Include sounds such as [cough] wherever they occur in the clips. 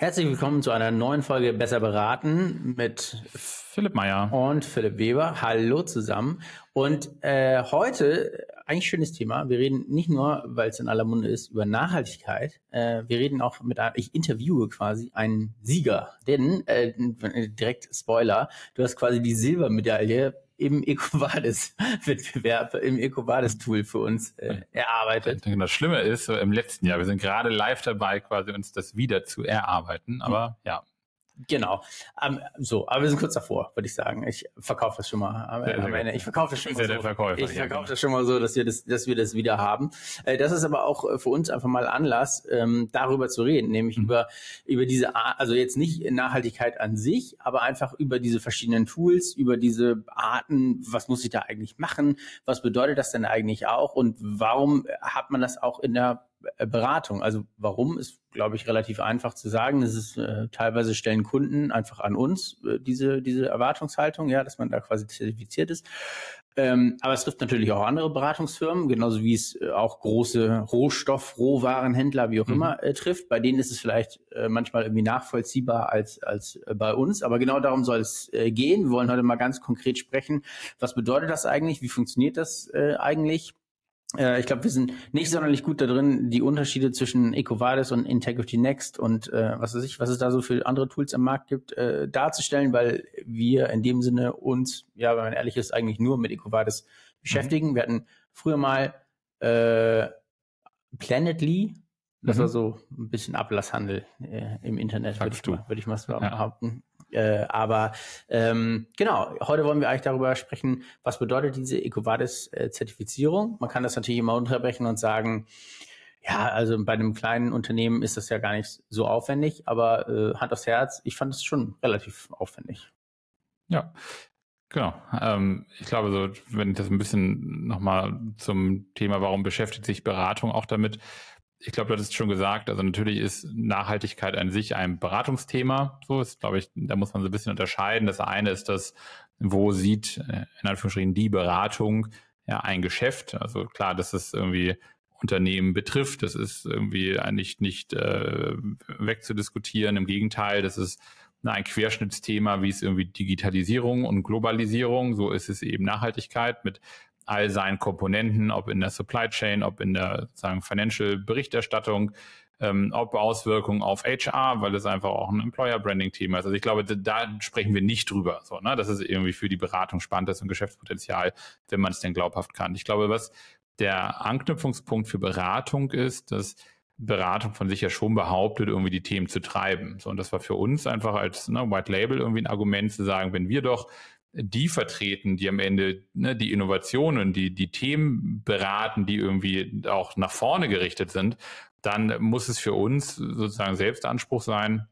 Herzlich willkommen zu einer neuen Folge Besser beraten mit Philipp Meyer und Philipp Weber. Hallo zusammen. Und äh, heute eigentlich schönes Thema. Wir reden nicht nur, weil es in aller Munde ist, über Nachhaltigkeit. Äh, wir reden auch mit einem, ich interviewe quasi einen Sieger. Denn äh, direkt Spoiler, du hast quasi die Silbermedaille im [laughs] EcoVadis-Wettbewerb, im EcoVadis-Tool für uns äh, erarbeitet. Das Schlimme ist, so im letzten Jahr, wir sind gerade live dabei, quasi uns das wieder zu erarbeiten, aber mhm. ja, Genau. Um, so, aber wir sind kurz davor, würde ich sagen. Ich verkaufe das schon mal am, am Ende. Ich verkaufe das schon mal so. Verkäufer, ich verkaufe ja. das schon mal so, dass wir das, dass wir das wieder haben. Äh, das ist aber auch äh, für uns einfach mal Anlass, ähm, darüber zu reden, nämlich mhm. über über diese, Art, also jetzt nicht Nachhaltigkeit an sich, aber einfach über diese verschiedenen Tools, über diese Arten. Was muss ich da eigentlich machen? Was bedeutet das denn eigentlich auch? Und warum hat man das auch in der äh, Beratung. Also warum ist, glaube ich, relativ einfach zu sagen. Das ist äh, teilweise stellen Kunden einfach an uns äh, diese diese Erwartungshaltung, ja, dass man da quasi zertifiziert ist. Ähm, aber es trifft natürlich auch andere Beratungsfirmen, genauso wie es äh, auch große Rohstoff, Rohwarenhändler, wie auch mhm. immer, äh, trifft. Bei denen ist es vielleicht äh, manchmal irgendwie nachvollziehbar als, als äh, bei uns. Aber genau darum soll es äh, gehen. Wir wollen heute mal ganz konkret sprechen. Was bedeutet das eigentlich? Wie funktioniert das äh, eigentlich? Äh, ich glaube, wir sind nicht sonderlich gut da drin, die Unterschiede zwischen EcoVadis und Integrity Next und äh, was weiß ich, was es da so für andere Tools am Markt gibt, äh, darzustellen, weil wir in dem Sinne uns, ja, wenn man ehrlich ist, eigentlich nur mit EcoVadis beschäftigen. Mhm. Wir hatten früher mal äh, Planetly, das mhm. war so ein bisschen Ablasshandel äh, im Internet, würde ich, mal, würd ich mal so ja. behaupten. Äh, aber ähm, genau, heute wollen wir eigentlich darüber sprechen, was bedeutet diese EcoVadis-Zertifizierung. Man kann das natürlich immer unterbrechen und sagen, ja, also bei einem kleinen Unternehmen ist das ja gar nicht so aufwendig, aber äh, Hand aufs Herz, ich fand es schon relativ aufwendig. Ja, Genau. Ähm, ich glaube, so, wenn ich das ein bisschen nochmal zum Thema, warum beschäftigt sich Beratung auch damit, ich glaube, du hattest schon gesagt, also natürlich ist Nachhaltigkeit an sich ein Beratungsthema. So ist, glaube ich, da muss man so ein bisschen unterscheiden. Das eine ist das, wo sieht äh, in Anführungsstrichen die Beratung ja ein Geschäft. Also klar, dass es irgendwie Unternehmen betrifft. Das ist irgendwie eigentlich nicht äh, wegzudiskutieren. Im Gegenteil, das ist ein Querschnittsthema, wie es irgendwie Digitalisierung und Globalisierung, so ist es eben Nachhaltigkeit mit all seinen Komponenten, ob in der Supply Chain, ob in der sagen Financial Berichterstattung, ähm, ob Auswirkungen auf HR, weil es einfach auch ein Employer Branding Thema ist. Also ich glaube, da sprechen wir nicht drüber, so, ne? dass es irgendwie für die Beratung spannend ist und Geschäftspotenzial, wenn man es denn glaubhaft kann. Ich glaube, was der Anknüpfungspunkt für Beratung ist, dass Beratung von sich ja schon behauptet, irgendwie die Themen zu treiben. So, und das war für uns einfach als ne, White Label irgendwie ein Argument zu sagen, wenn wir doch die vertreten, die am Ende ne, die Innovationen, die, die Themen beraten, die irgendwie auch nach vorne gerichtet sind, dann muss es für uns sozusagen Selbstanspruch sein,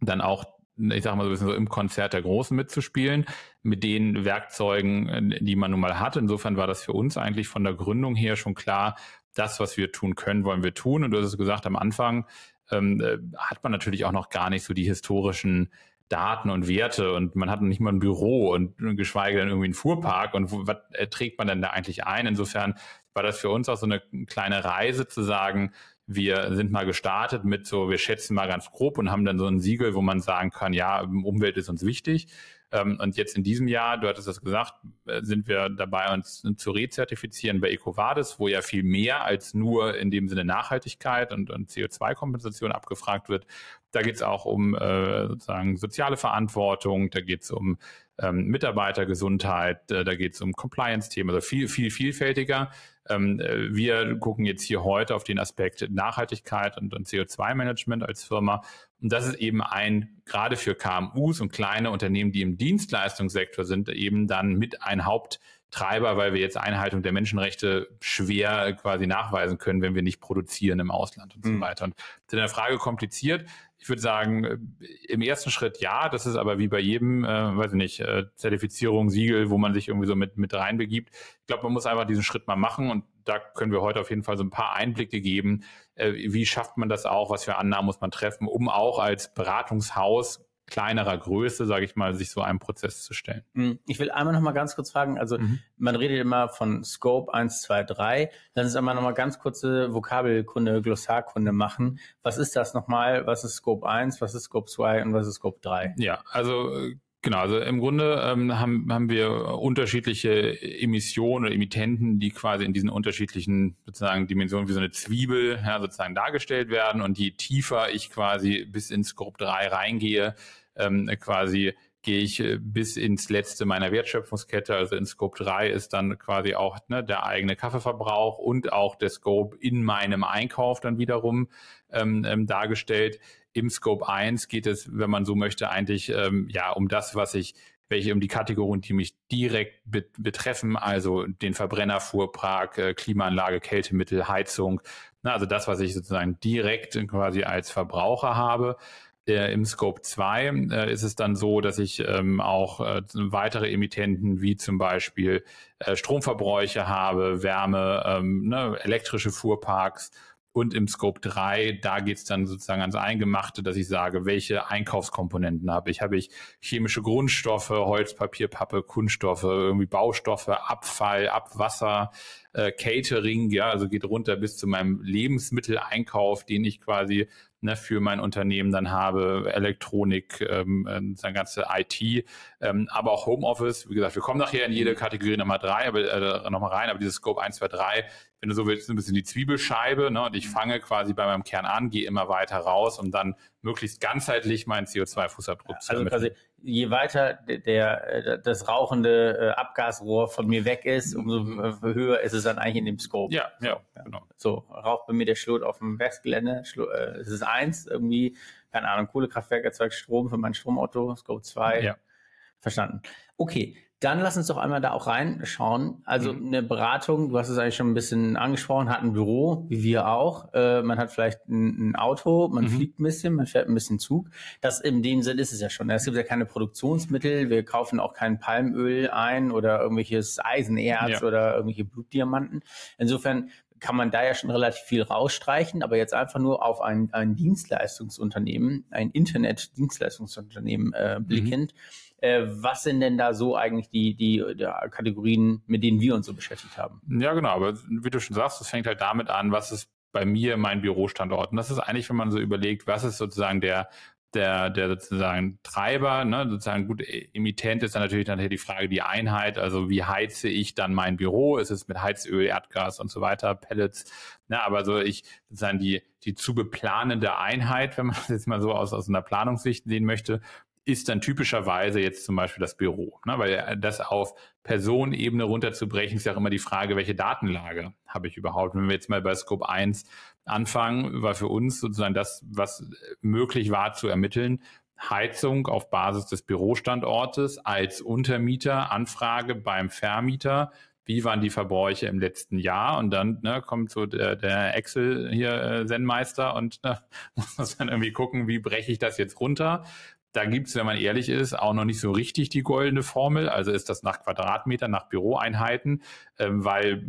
dann auch, ich sag mal so ein bisschen so im Konzert der Großen mitzuspielen, mit den Werkzeugen, die man nun mal hat. Insofern war das für uns eigentlich von der Gründung her schon klar, das, was wir tun können, wollen wir tun. Und du hast es gesagt, am Anfang ähm, äh, hat man natürlich auch noch gar nicht so die historischen Daten und Werte und man hat nicht mal ein Büro und geschweige denn irgendwie einen Fuhrpark und wo, was trägt man denn da eigentlich ein? Insofern war das für uns auch so eine kleine Reise zu sagen, wir sind mal gestartet mit so, wir schätzen mal ganz grob und haben dann so ein Siegel, wo man sagen kann, ja, Umwelt ist uns wichtig. Ähm, und jetzt in diesem Jahr, du hattest das gesagt, äh, sind wir dabei, uns zu rezertifizieren bei EcoVadis, wo ja viel mehr als nur in dem Sinne Nachhaltigkeit und, und CO2-Kompensation abgefragt wird. Da geht es auch um äh, sozusagen soziale Verantwortung, da geht es um ähm, Mitarbeitergesundheit, äh, da geht es um Compliance-Themen, also viel, viel vielfältiger. Ähm, äh, wir gucken jetzt hier heute auf den Aspekt Nachhaltigkeit und, und CO2-Management als Firma. Und das ist eben ein, gerade für KMUs und kleine Unternehmen, die im Dienstleistungssektor sind, eben dann mit ein Haupttreiber, weil wir jetzt Einhaltung der Menschenrechte schwer quasi nachweisen können, wenn wir nicht produzieren im Ausland und mhm. so weiter. Und zu der Frage kompliziert. Ich würde sagen, äh, im ersten Schritt ja, das ist aber wie bei jedem, äh, weiß ich nicht, äh, Zertifizierung, Siegel, wo man sich irgendwie so mit, mit reinbegibt. Ich glaube, man muss einfach diesen Schritt mal machen und da können wir heute auf jeden Fall so ein paar Einblicke geben. Äh, wie schafft man das auch? Was für Annahmen muss man treffen, um auch als Beratungshaus kleinerer Größe, sage ich mal, sich so einem Prozess zu stellen. Hm, ich will einmal noch mal ganz kurz fragen, also mhm. man redet immer von Scope 1, 2, 3, dann ist einmal noch mal ganz kurze Vokabelkunde, Glossarkunde machen. Was ist das nochmal? Was ist Scope 1, was ist Scope 2 und was ist Scope 3? Ja, also äh, Genau, also im Grunde ähm, haben, haben wir unterschiedliche Emissionen oder Emittenten, die quasi in diesen unterschiedlichen sozusagen Dimensionen wie so eine Zwiebel ja, sozusagen dargestellt werden. Und je tiefer ich quasi bis ins Scope 3 reingehe, ähm, quasi gehe ich äh, bis ins letzte meiner Wertschöpfungskette, also in Scope 3 ist dann quasi auch ne, der eigene Kaffeeverbrauch und auch der Scope in meinem Einkauf dann wiederum ähm, ähm, dargestellt. Im Scope 1 geht es, wenn man so möchte, eigentlich ähm, ja um das, was ich welche um die Kategorien, die mich direkt betreffen, also den Verbrennerfuhrpark, äh, Klimaanlage, Kältemittel, Heizung, na, also das, was ich sozusagen direkt quasi als Verbraucher habe. Äh, Im Scope 2 äh, ist es dann so, dass ich ähm, auch äh, weitere Emittenten wie zum Beispiel äh, Stromverbräuche habe, Wärme, ähm, ne, elektrische Fuhrparks und im Scope 3, da geht's dann sozusagen ans Eingemachte, dass ich sage, welche Einkaufskomponenten habe ich. Habe ich chemische Grundstoffe, Holz, Papier, Pappe, Kunststoffe, irgendwie Baustoffe, Abfall, Abwasser, äh, Catering, ja, also geht runter bis zu meinem Lebensmitteleinkauf, den ich quasi ne, für mein Unternehmen dann habe, Elektronik, ähm, äh, ganze IT, ähm, aber auch Homeoffice. Wie gesagt, wir kommen nachher in jede. Kategorie Nummer drei, aber äh, nochmal rein, aber dieses Scope 1, 2, 3, wenn du so willst, ein bisschen die Zwiebelscheibe, ne, und ich mhm. fange quasi bei meinem Kern an, gehe immer weiter raus, um dann möglichst ganzheitlich meinen CO2-Fußabdruck zu Also quasi, je weiter der, der, äh, das rauchende äh, Abgasrohr von mir weg ist, umso mhm. höher ist es dann eigentlich in dem Scope. Ja, ja, ja. genau. So, raucht bei mir der Schlot auf dem Westgelände, äh, es ist eins, irgendwie, keine Ahnung, Kohlekraftwerk erzeugt Strom für mein Stromauto, Scope 2. Ja. Verstanden. Okay, dann lass uns doch einmal da auch reinschauen. Also mhm. eine Beratung, du hast es eigentlich schon ein bisschen angesprochen, hat ein Büro, wie wir auch. Äh, man hat vielleicht ein, ein Auto, man mhm. fliegt ein bisschen, man fährt ein bisschen Zug. Das in dem Sinn ist es ja schon. Es gibt ja keine Produktionsmittel, wir kaufen auch kein Palmöl ein oder irgendwelches Eisenerz ja. oder irgendwelche Blutdiamanten. Insofern kann man da ja schon relativ viel rausstreichen, aber jetzt einfach nur auf ein, ein Dienstleistungsunternehmen, ein Internet-Dienstleistungsunternehmen äh, blickend. Mhm äh, was sind denn da so eigentlich die, die, die Kategorien, mit denen wir uns so beschäftigt haben? Ja, genau, aber wie du schon sagst, es fängt halt damit an, was ist bei mir mein Bürostandort. Und das ist eigentlich, wenn man so überlegt, was ist sozusagen der der, der sozusagen Treiber, ne, sozusagen gut, Emittent ist dann natürlich dann die Frage, die Einheit, also wie heize ich dann mein Büro? Ist es mit Heizöl, Erdgas und so weiter, Pellets? Ne, aber so ich sozusagen die, die zu beplanende Einheit, wenn man das jetzt mal so aus, aus einer Planungssicht sehen möchte, ist dann typischerweise jetzt zum Beispiel das Büro. Ne? Weil das auf Personenebene runterzubrechen, ist ja auch immer die Frage, welche Datenlage habe ich überhaupt? Wenn wir jetzt mal bei Scope 1 anfangen, war für uns sozusagen das, was möglich war zu ermitteln, Heizung auf Basis des Bürostandortes als Untermieter, Anfrage beim Vermieter, wie waren die Verbräuche im letzten Jahr und dann ne, kommt so der, der Excel hier äh, Zen-Meister und ne, [laughs] muss dann irgendwie gucken, wie breche ich das jetzt runter da gibt es, wenn man ehrlich ist, auch noch nicht so richtig die goldene Formel. Also ist das nach Quadratmeter, nach Büroeinheiten, ähm, weil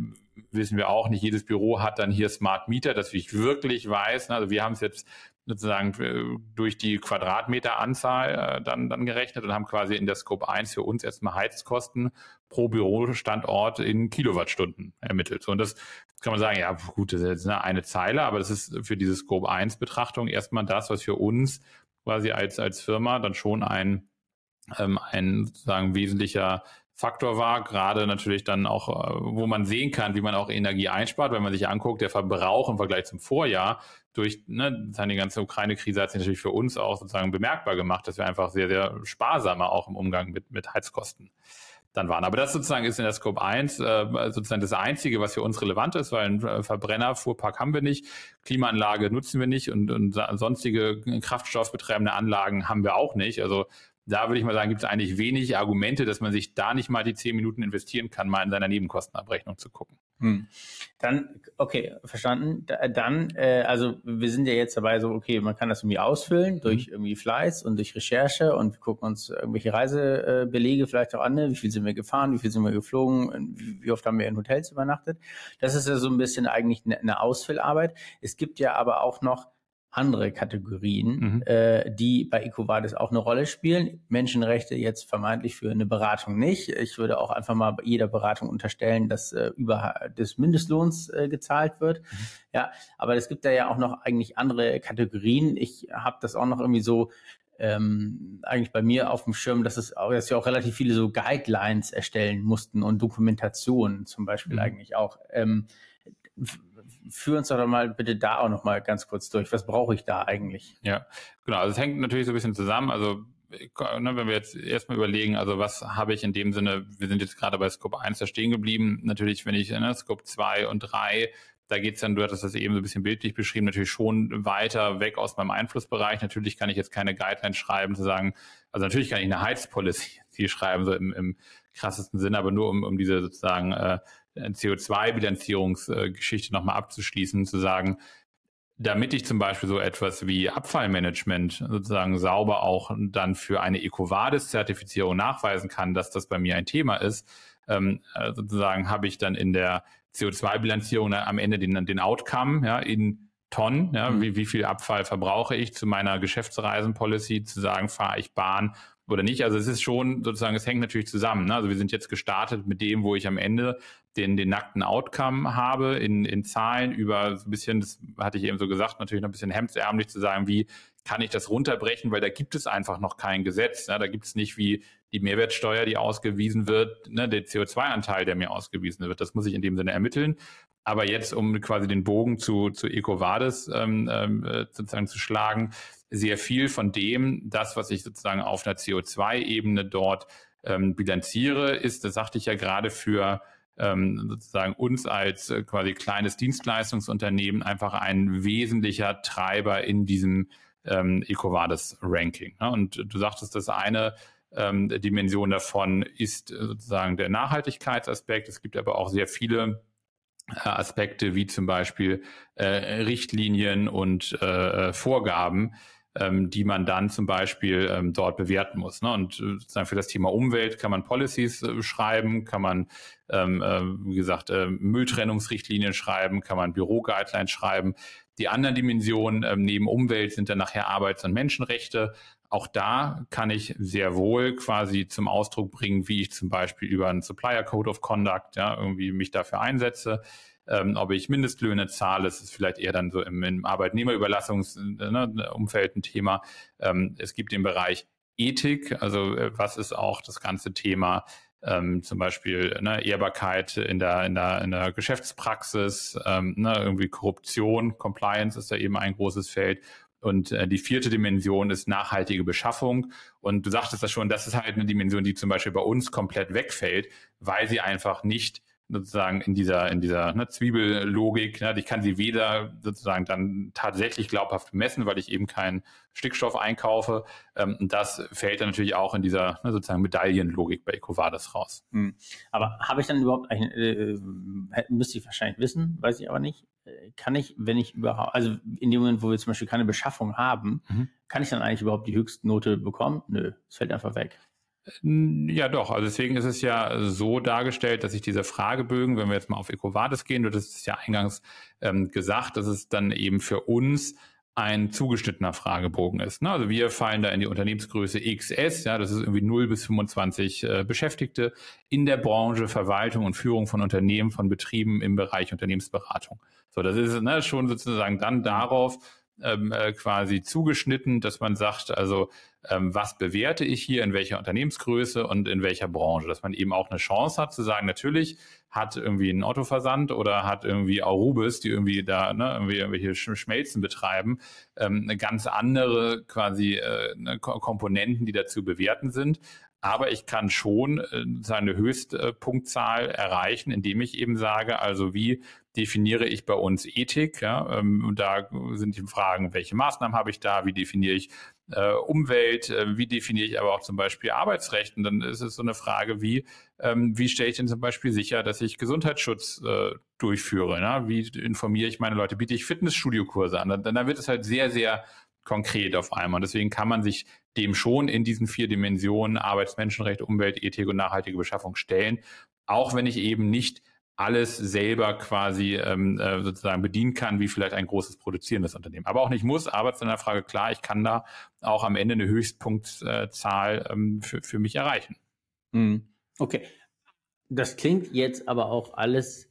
wissen wir auch, nicht jedes Büro hat dann hier Smart Meter, dass ich wirklich weiß. Ne, also wir haben es jetzt sozusagen äh, durch die Quadratmeteranzahl äh, dann, dann gerechnet und haben quasi in der Scope 1 für uns erstmal Heizkosten pro Bürostandort in Kilowattstunden ermittelt. So, und das kann man sagen, ja gut, das ist jetzt eine Zeile, aber das ist für diese Scope 1 Betrachtung erstmal das, was für uns quasi als, als Firma dann schon ein, ähm, ein sozusagen wesentlicher Faktor war, gerade natürlich dann auch, äh, wo man sehen kann, wie man auch Energie einspart, wenn man sich anguckt, der Verbrauch im Vergleich zum Vorjahr durch ne, die ganze Ukraine-Krise hat sich natürlich für uns auch sozusagen bemerkbar gemacht, dass wir einfach sehr, sehr sparsamer auch im Umgang mit, mit Heizkosten dann waren. Aber das sozusagen ist in der Scope 1 äh, sozusagen das Einzige, was für uns relevant ist, weil ein äh, Verbrennerfuhrpark haben wir nicht, Klimaanlage nutzen wir nicht und, und sonstige kraftstoffbetreibende Anlagen haben wir auch nicht. Also da würde ich mal sagen, gibt es eigentlich wenig Argumente, dass man sich da nicht mal die zehn Minuten investieren kann, mal in seiner Nebenkostenabrechnung zu gucken. Hm. Dann, okay, verstanden. Dann, äh, also wir sind ja jetzt dabei so, okay, man kann das irgendwie ausfüllen mhm. durch irgendwie Fleiß und durch Recherche und wir gucken uns irgendwelche Reisebelege vielleicht auch an, ne? wie viel sind wir gefahren, wie viel sind wir geflogen, wie oft haben wir in Hotels übernachtet. Das ist ja so ein bisschen eigentlich eine, eine Ausfüllarbeit. Es gibt ja aber auch noch andere Kategorien, mhm. äh, die bei EcoVadis auch eine Rolle spielen. Menschenrechte jetzt vermeintlich für eine Beratung nicht. Ich würde auch einfach mal bei jeder Beratung unterstellen, dass äh, über des Mindestlohns äh, gezahlt wird. Mhm. Ja, aber es gibt da ja auch noch eigentlich andere Kategorien. Ich habe das auch noch irgendwie so ähm, eigentlich bei mir auf dem Schirm, dass es auch, dass wir auch relativ viele so Guidelines erstellen mussten und Dokumentationen zum Beispiel mhm. eigentlich auch. Ähm, führ uns doch mal bitte da auch noch mal ganz kurz durch. Was brauche ich da eigentlich? Ja, genau. Also es hängt natürlich so ein bisschen zusammen. Also ne, wenn wir jetzt erstmal überlegen, also was habe ich in dem Sinne, wir sind jetzt gerade bei Scope 1 da stehen geblieben. Natürlich, wenn ich ne, Scope 2 und 3 da geht es dann, du hattest das eben so ein bisschen bildlich beschrieben, natürlich schon weiter weg aus meinem Einflussbereich. Natürlich kann ich jetzt keine Guidelines schreiben, zu sagen, also natürlich kann ich eine Heizpolicy [laughs] schreiben, so im, im krassesten Sinne, aber nur um, um diese sozusagen äh, CO2-Bilanzierungsgeschichte nochmal abzuschließen, zu sagen, damit ich zum Beispiel so etwas wie Abfallmanagement sozusagen sauber auch dann für eine EcoVadis-Zertifizierung nachweisen kann, dass das bei mir ein Thema ist, ähm, äh, sozusagen habe ich dann in der CO2-Bilanzierung am Ende den, den Outcome ja, in Tonnen, ja, mhm. wie, wie viel Abfall verbrauche ich zu meiner Geschäftsreisen-Policy, zu sagen, fahre ich Bahn oder nicht. Also es ist schon sozusagen, es hängt natürlich zusammen. Ne? Also wir sind jetzt gestartet mit dem, wo ich am Ende den, den nackten Outcome habe in, in Zahlen über so ein bisschen, das hatte ich eben so gesagt, natürlich noch ein bisschen hemdsärmlich zu sagen, wie kann ich das runterbrechen, weil da gibt es einfach noch kein Gesetz. Ne? Da gibt es nicht wie die Mehrwertsteuer, die ausgewiesen wird, ne, der CO2-Anteil, der mir ausgewiesen wird. Das muss ich in dem Sinne ermitteln. Aber jetzt, um quasi den Bogen zu, zu EcoVadis ähm, ähm, äh, sozusagen zu schlagen, sehr viel von dem, das, was ich sozusagen auf einer CO2-Ebene dort ähm, bilanziere, ist, das sagte ich ja gerade für ähm, sozusagen uns als äh, quasi kleines Dienstleistungsunternehmen einfach ein wesentlicher Treiber in diesem ähm, EcoVadis-Ranking. Ne? Und du sagtest, das eine ähm, Dimension davon ist äh, sozusagen der Nachhaltigkeitsaspekt. Es gibt aber auch sehr viele äh, Aspekte wie zum Beispiel äh, Richtlinien und äh, Vorgaben, ähm, die man dann zum Beispiel ähm, dort bewerten muss. Ne? Und äh, sozusagen für das Thema Umwelt kann man Policies äh, schreiben, kann man, ähm, äh, wie gesagt, äh, Mülltrennungsrichtlinien schreiben, kann man Büro-Guidelines schreiben. Die anderen Dimensionen ähm, neben Umwelt sind dann nachher Arbeits- und Menschenrechte. Auch da kann ich sehr wohl quasi zum Ausdruck bringen, wie ich zum Beispiel über einen Supplier Code of Conduct ja, irgendwie mich dafür einsetze. Ähm, ob ich Mindestlöhne zahle, das ist vielleicht eher dann so im, im Arbeitnehmerüberlassungsumfeld ne, ein Thema. Ähm, es gibt den Bereich Ethik, also äh, was ist auch das ganze Thema ähm, zum Beispiel ne, Ehrbarkeit in der, in der, in der Geschäftspraxis, ähm, ne, irgendwie Korruption, Compliance ist da eben ein großes Feld. Und äh, die vierte Dimension ist nachhaltige Beschaffung. Und du sagtest das schon, das ist halt eine Dimension, die zum Beispiel bei uns komplett wegfällt, weil sie einfach nicht sozusagen in dieser, in dieser ne, Zwiebellogik. Ne, ich kann sie weder sozusagen dann tatsächlich glaubhaft messen, weil ich eben keinen Stickstoff einkaufe. Ähm, das fällt dann natürlich auch in dieser ne, sozusagen Medaillenlogik bei EcoVadis raus. Hm. Aber habe ich dann überhaupt, äh, äh, müsste ich wahrscheinlich wissen, weiß ich aber nicht. Kann ich, wenn ich überhaupt, also in dem Moment, wo wir zum Beispiel keine Beschaffung haben, mhm. kann ich dann eigentlich überhaupt die Höchstnote bekommen? Nö, es fällt einfach weg. Ja, doch. Also deswegen ist es ja so dargestellt, dass sich diese Fragebögen, wenn wir jetzt mal auf EcoVadis gehen, du hast es ja eingangs ähm, gesagt, dass es dann eben für uns ein zugeschnittener Fragebogen ist. Ne? Also wir fallen da in die Unternehmensgröße XS, ja, das ist irgendwie 0 bis 25 äh, Beschäftigte in der Branche Verwaltung und Führung von Unternehmen, von Betrieben im Bereich Unternehmensberatung. So, das ist ne, schon sozusagen dann darauf ähm, äh, quasi zugeschnitten, dass man sagt, also ähm, was bewerte ich hier, in welcher Unternehmensgröße und in welcher Branche, dass man eben auch eine Chance hat zu sagen, natürlich hat irgendwie ein Autoversand oder hat irgendwie Arubis, die irgendwie da ne, irgendwie irgendwelche Schmelzen betreiben, ähm, eine ganz andere quasi äh, ne, Komponenten, die dazu bewerten sind. Aber ich kann schon äh, seine Höchstpunktzahl erreichen, indem ich eben sage, also wie definiere ich bei uns Ethik? Ja? Ähm, und da sind die Fragen, welche Maßnahmen habe ich da? Wie definiere ich äh, Umwelt? Äh, wie definiere ich aber auch zum Beispiel Arbeitsrecht? Und dann ist es so eine Frage, wie, ähm, wie stelle ich denn zum Beispiel sicher, dass ich Gesundheitsschutz äh, durchführe? Ne? Wie informiere ich meine Leute? Biete ich Fitnessstudiokurse an? Dann wird es halt sehr, sehr konkret auf einmal. Deswegen kann man sich dem schon in diesen vier Dimensionen Arbeitsmenschenrecht, Umwelt, Ethik und nachhaltige Beschaffung stellen, auch wenn ich eben nicht alles selber quasi ähm, äh, sozusagen bedienen kann, wie vielleicht ein großes produzierendes Unternehmen. Aber auch nicht muss, aber zu einer Frage, klar, ich kann da auch am Ende eine Höchstpunktzahl ähm, für, für mich erreichen. Mhm. Okay. Das klingt jetzt aber auch alles,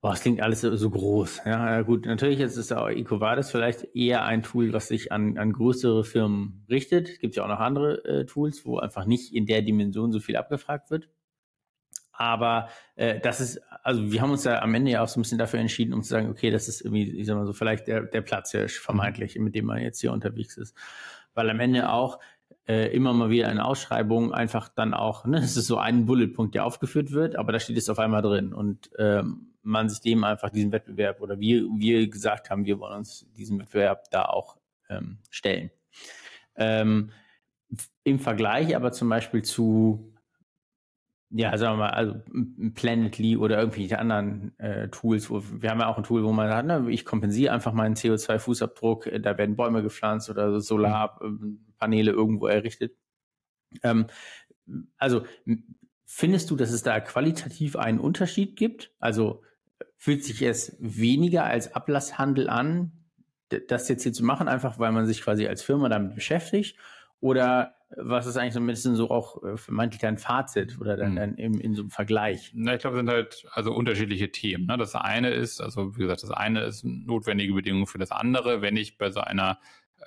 boah, es klingt alles so, groß. Ja, gut, natürlich ist es auch EcoVadis vielleicht eher ein Tool, was sich an, an größere Firmen richtet. Es gibt ja auch noch andere äh, Tools, wo einfach nicht in der Dimension so viel abgefragt wird. Aber äh, das ist, also wir haben uns ja am Ende ja auch so ein bisschen dafür entschieden, um zu sagen, okay, das ist irgendwie, ich sag mal so, vielleicht der, der Platzhirsch vermeintlich, mit dem man jetzt hier unterwegs ist. Weil am Ende auch äh, immer mal wieder eine Ausschreibung einfach dann auch, ne, es ist so ein Bulletpunkt, der aufgeführt wird, aber da steht es auf einmal drin und ähm, man sich dem einfach diesen Wettbewerb oder wir, wir gesagt haben, wir wollen uns diesen Wettbewerb da auch ähm, stellen. Ähm, Im Vergleich aber zum Beispiel zu ja, sagen wir mal, also Planetly oder irgendwelche anderen äh, Tools. Wo, wir haben ja auch ein Tool, wo man sagt, ne, ich kompensiere einfach meinen CO2-Fußabdruck, äh, da werden Bäume gepflanzt oder Solarpaneele irgendwo errichtet. Ähm, also findest du, dass es da qualitativ einen Unterschied gibt? Also fühlt sich es weniger als Ablasshandel an, das jetzt hier zu machen, einfach weil man sich quasi als Firma damit beschäftigt? Oder was ist eigentlich so ein bisschen so auch äh, vermeintlich dein Fazit oder dein, hm. dein in, in so einem Vergleich? Na, ich glaube, es sind halt also unterschiedliche Themen. Ne? Das eine ist, also wie gesagt, das eine ist notwendige Bedingungen für das andere. Wenn ich bei so einer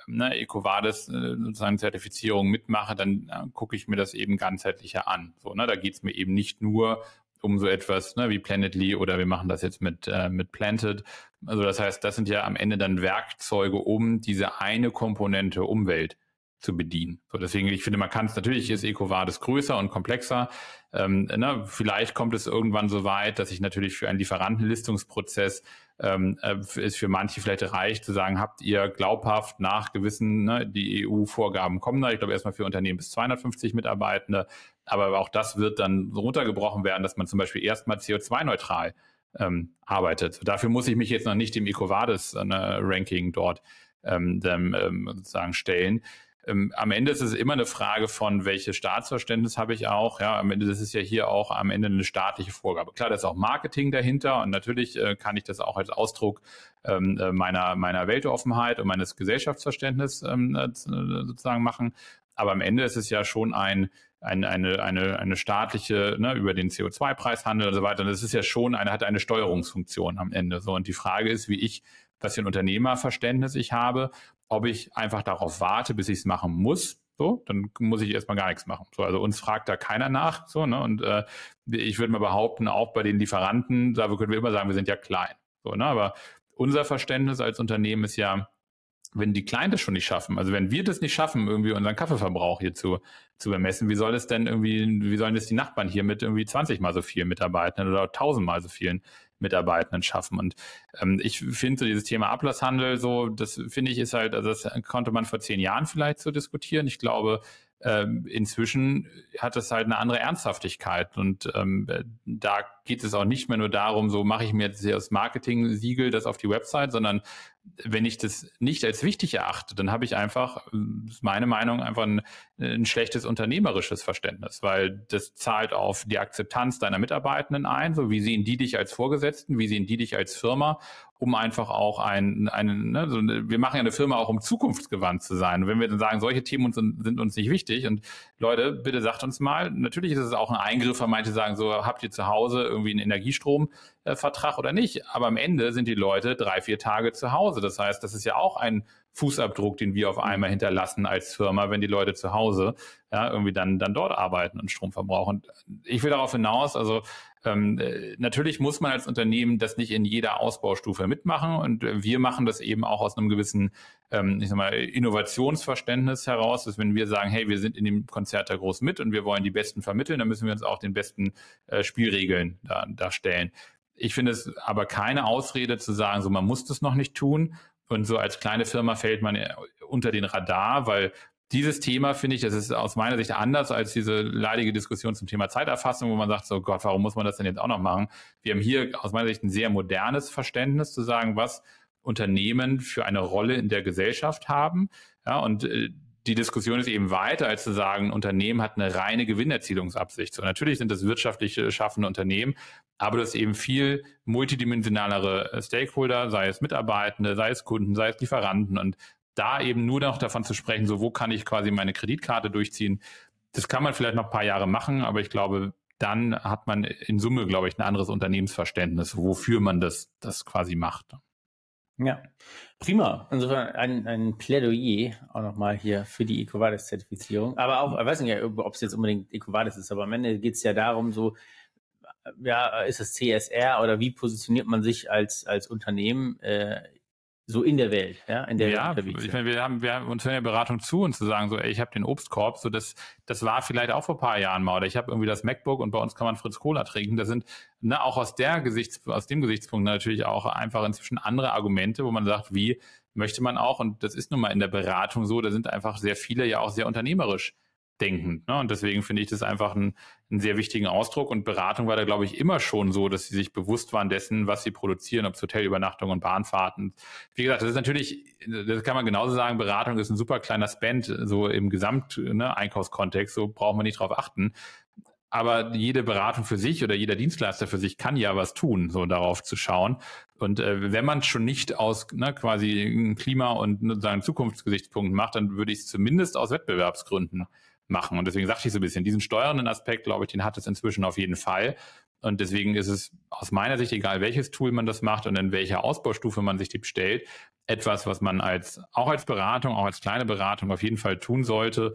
ähm, ne, EcoVadis äh, sozusagen Zertifizierung mitmache, dann äh, gucke ich mir das eben ganzheitlicher an. So, ne, da geht es mir eben nicht nur um so etwas ne, wie Planetly oder wir machen das jetzt mit, äh, mit Planted. Also das heißt, das sind ja am Ende dann Werkzeuge, um diese eine Komponente Umwelt zu bedienen. So, deswegen, ich finde, man kann es, natürlich ist EcoVadis größer und komplexer. Ähm, ne, vielleicht kommt es irgendwann so weit, dass ich natürlich für einen Lieferantenlistungsprozess ähm, äh, es für manche vielleicht reicht, zu sagen, habt ihr glaubhaft nach gewissen, ne, die EU-Vorgaben kommen da, ich glaube erstmal für Unternehmen bis 250 Mitarbeitende, aber auch das wird dann runtergebrochen werden, dass man zum Beispiel erstmal CO2-neutral ähm, arbeitet. Dafür muss ich mich jetzt noch nicht dem EcoVadis-Ranking äh, dort ähm, ähm, sozusagen stellen ähm, am Ende ist es immer eine Frage von, welches Staatsverständnis habe ich auch. Ja, am Ende, das ist ja hier auch am Ende eine staatliche Vorgabe. Klar, da ist auch Marketing dahinter und natürlich äh, kann ich das auch als Ausdruck ähm, äh, meiner, meiner Weltoffenheit und meines Gesellschaftsverständnisses ähm, äh, sozusagen machen. Aber am Ende ist es ja schon ein, eine, eine, eine, eine staatliche, ne, über den CO2-Preishandel und so weiter. Und das ist ja schon eine, hat eine Steuerungsfunktion am Ende. So. Und die Frage ist, wie ich, was für ein Unternehmerverständnis ich habe ob ich einfach darauf warte, bis ich es machen muss. So, dann muss ich erstmal gar nichts machen. So, also uns fragt da keiner nach. So, ne? Und äh, ich würde mal behaupten, auch bei den Lieferanten, da können wir immer sagen, wir sind ja klein. So, ne? Aber unser Verständnis als Unternehmen ist ja, wenn die Kleinen das schon nicht schaffen, also wenn wir das nicht schaffen, irgendwie unseren Kaffeeverbrauch hier zu, zu bemessen, wie soll es denn irgendwie, wie sollen das die Nachbarn hier mit irgendwie 20 mal so vielen Mitarbeitern oder 1000 mal so vielen Mitarbeitenden schaffen. Und ähm, ich finde so dieses Thema Ablasshandel, so, das finde ich ist halt, also das konnte man vor zehn Jahren vielleicht so diskutieren. Ich glaube, ähm, inzwischen hat es halt eine andere Ernsthaftigkeit und ähm, da geht es auch nicht mehr nur darum, so mache ich mir jetzt das Marketing-Siegel das auf die Website, sondern wenn ich das nicht als wichtig erachte, dann habe ich einfach, meine Meinung, einfach ein, ein, schlechtes unternehmerisches Verständnis, weil das zahlt auf die Akzeptanz deiner Mitarbeitenden ein, so wie sehen die dich als Vorgesetzten, wie sehen die dich als Firma um einfach auch ein, einen, ne, so, wir machen ja eine Firma auch, um zukunftsgewandt zu sein. Und wenn wir dann sagen, solche Themen sind, sind uns nicht wichtig und Leute, bitte sagt uns mal, natürlich ist es auch ein Eingriff, weil manche sagen so, habt ihr zu Hause irgendwie einen Energiestromvertrag oder nicht? Aber am Ende sind die Leute drei, vier Tage zu Hause. Das heißt, das ist ja auch ein Fußabdruck, den wir auf einmal hinterlassen als Firma, wenn die Leute zu Hause ja, irgendwie dann, dann dort arbeiten und Strom verbrauchen. Ich will darauf hinaus, also ähm, äh, natürlich muss man als Unternehmen das nicht in jeder Ausbaustufe mitmachen und wir machen das eben auch aus einem gewissen, ähm, ich sag mal, Innovationsverständnis heraus, dass wenn wir sagen, hey, wir sind in dem Konzert da groß mit und wir wollen die Besten vermitteln, dann müssen wir uns auch den besten äh, Spielregeln da, da stellen. Ich finde es aber keine Ausrede zu sagen, so man muss das noch nicht tun. Und so als kleine Firma fällt man unter den Radar, weil dieses Thema finde ich, das ist aus meiner Sicht anders als diese leidige Diskussion zum Thema Zeiterfassung, wo man sagt, so Gott, warum muss man das denn jetzt auch noch machen? Wir haben hier aus meiner Sicht ein sehr modernes Verständnis zu sagen, was Unternehmen für eine Rolle in der Gesellschaft haben. Ja, und äh, die Diskussion ist eben weiter, als zu sagen, ein Unternehmen hat eine reine Gewinnerzielungsabsicht. So, natürlich sind das wirtschaftlich schaffende Unternehmen, aber das ist eben viel multidimensionalere Stakeholder, sei es Mitarbeitende, sei es Kunden, sei es Lieferanten und da eben nur noch davon zu sprechen, so wo kann ich quasi meine Kreditkarte durchziehen, das kann man vielleicht noch ein paar Jahre machen, aber ich glaube, dann hat man in Summe, glaube ich, ein anderes Unternehmensverständnis, wofür man das, das quasi macht. Ja, prima. Insofern ein, ein Plädoyer auch nochmal hier für die EcoVadis-Zertifizierung. Aber auch, ich weiß nicht, ob es jetzt unbedingt EcoVadis ist, aber am Ende geht es ja darum, so, ja, ist es CSR oder wie positioniert man sich als, als Unternehmen äh, so in der Welt, ja, in der ja, Welt ich meine, wir haben, wir haben uns hören ja Beratung zu und zu sagen so, ey, ich habe den Obstkorb, so das, das war vielleicht auch vor ein paar Jahren mal. Oder ich habe irgendwie das MacBook und bei uns kann man Fritz Cola trinken. Das sind ne, auch aus der Gesichts, aus dem Gesichtspunkt natürlich auch einfach inzwischen andere Argumente, wo man sagt, wie möchte man auch? Und das ist nun mal in der Beratung so, da sind einfach sehr viele ja auch sehr unternehmerisch denkend. Ne? Und deswegen finde ich das einfach ein, einen sehr wichtigen Ausdruck. Und Beratung war da, glaube ich, immer schon so, dass sie sich bewusst waren dessen, was sie produzieren, ob es Hotelübernachtungen und Bahnfahrten. Wie gesagt, das ist natürlich, das kann man genauso sagen, Beratung ist ein super kleiner Spend, so im Gesamteinkaufskontext, ne, so braucht man nicht drauf achten. Aber jede Beratung für sich oder jeder Dienstleister für sich kann ja was tun, so darauf zu schauen. Und äh, wenn man schon nicht aus ne, quasi Klima- und sozusagen Zukunftsgesichtspunkten macht, dann würde ich es zumindest aus Wettbewerbsgründen machen. Und deswegen sagte ich so ein bisschen, diesen steuernden Aspekt, glaube ich, den hat es inzwischen auf jeden Fall. Und deswegen ist es aus meiner Sicht egal, welches Tool man das macht und in welcher Ausbaustufe man sich die bestellt, etwas, was man als, auch als Beratung, auch als kleine Beratung auf jeden Fall tun sollte,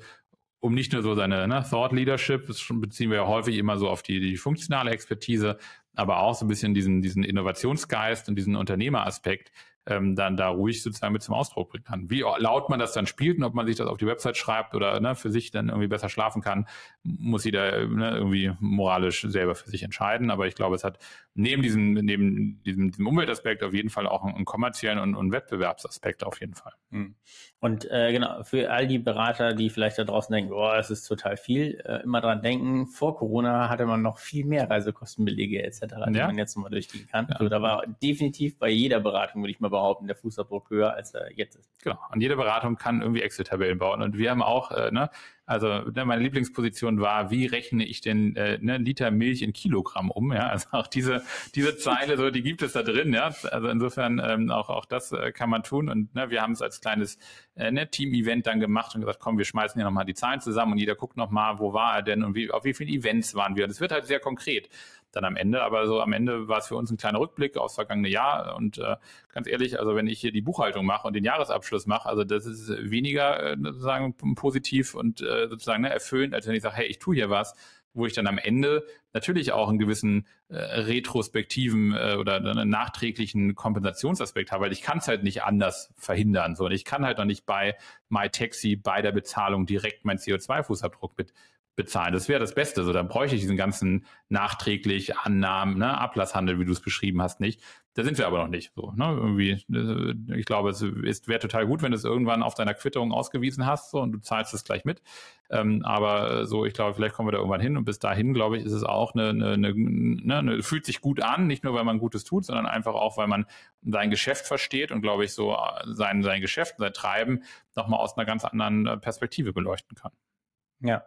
um nicht nur so seine ne, Thought Leadership, das beziehen wir ja häufig immer so auf die, die funktionale Expertise, aber auch so ein bisschen diesen, diesen Innovationsgeist und diesen Unternehmeraspekt ähm, dann da ruhig sozusagen mit zum Ausdruck bringen kann. Wie laut man das dann spielt und ob man sich das auf die Website schreibt oder ne, für sich dann irgendwie besser schlafen kann, muss jeder ne, irgendwie moralisch selber für sich entscheiden. Aber ich glaube, es hat neben diesem, neben diesem, diesem Umweltaspekt auf jeden Fall auch einen, einen kommerziellen und, und, Wettbewerbsaspekt auf jeden Fall. Hm. Und äh, genau, für all die Berater, die vielleicht da draußen denken, oh, es ist total viel, äh, immer dran denken, vor Corona hatte man noch viel mehr Reisekostenbelege etc., die ja. man jetzt nochmal durchgehen kann. Ja. Also da war definitiv bei jeder Beratung, würde ich mal behaupten, der Fußabdruck höher, als er jetzt ist. Genau. Und jede Beratung kann irgendwie Excel-Tabellen bauen. Und wir haben auch, äh, ne, also ne, meine Lieblingsposition war, wie rechne ich denn äh, ne, Liter Milch in Kilogramm um? Ja, also [laughs] auch diese diese Zeile, so die gibt es da drin. Ja, also insofern ähm, auch auch das äh, kann man tun. Und ne, wir haben es als kleines äh, ne, Team-Event dann gemacht und gesagt, komm, wir schmeißen hier nochmal die Zahlen zusammen und jeder guckt nochmal, wo war er denn und wie auf wie viele Events waren wir. Und es wird halt sehr konkret dann am Ende. Aber so am Ende war es für uns ein kleiner Rückblick aufs vergangene Jahr. Und äh, ganz ehrlich, also wenn ich hier die Buchhaltung mache und den Jahresabschluss mache, also das ist weniger äh, sozusagen positiv und äh, sozusagen ne, erfüllend, als wenn ich sage, hey, ich tue hier was, wo ich dann am Ende natürlich auch einen gewissen äh, retrospektiven äh, oder einen nachträglichen Kompensationsaspekt habe, weil ich kann es halt nicht anders verhindern. So, und ich kann halt noch nicht bei MyTaxi bei der Bezahlung direkt meinen CO2-Fußabdruck mit bezahlen. Das wäre das Beste. So, dann bräuchte ich diesen ganzen nachträglich Annahmen, ne, Ablasshandel, wie du es beschrieben hast, nicht. Da sind wir aber noch nicht. So, ne, irgendwie, äh, ich glaube, es wäre total gut, wenn du es irgendwann auf deiner Quitterung ausgewiesen hast so, und du zahlst es gleich mit. Ähm, aber so, ich glaube, vielleicht kommen wir da irgendwann hin und bis dahin, glaube ich, ist es auch eine, eine, eine, ne, eine, fühlt sich gut an, nicht nur, weil man Gutes tut, sondern einfach auch, weil man sein Geschäft versteht und, glaube ich, so äh, sein, sein Geschäft, sein Treiben nochmal aus einer ganz anderen äh, Perspektive beleuchten kann. Ja,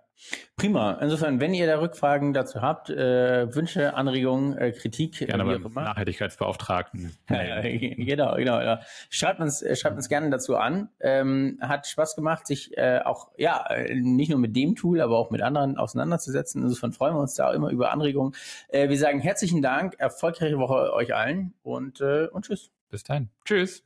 prima. Insofern, wenn ihr da Rückfragen dazu habt, äh, Wünsche, Anregungen, äh, Kritik, äh, gerne äh, beim Nachhaltigkeitsbeauftragten. Ja, [laughs] genau, genau, genau. Schreibt uns, äh, schreibt uns gerne dazu an. Ähm, hat Spaß gemacht, sich äh, auch, ja, nicht nur mit dem Tool, aber auch mit anderen auseinanderzusetzen. Insofern freuen wir uns da auch immer über Anregungen. Äh, wir sagen herzlichen Dank, erfolgreiche Woche euch allen und, äh, und tschüss. Bis dahin. Tschüss.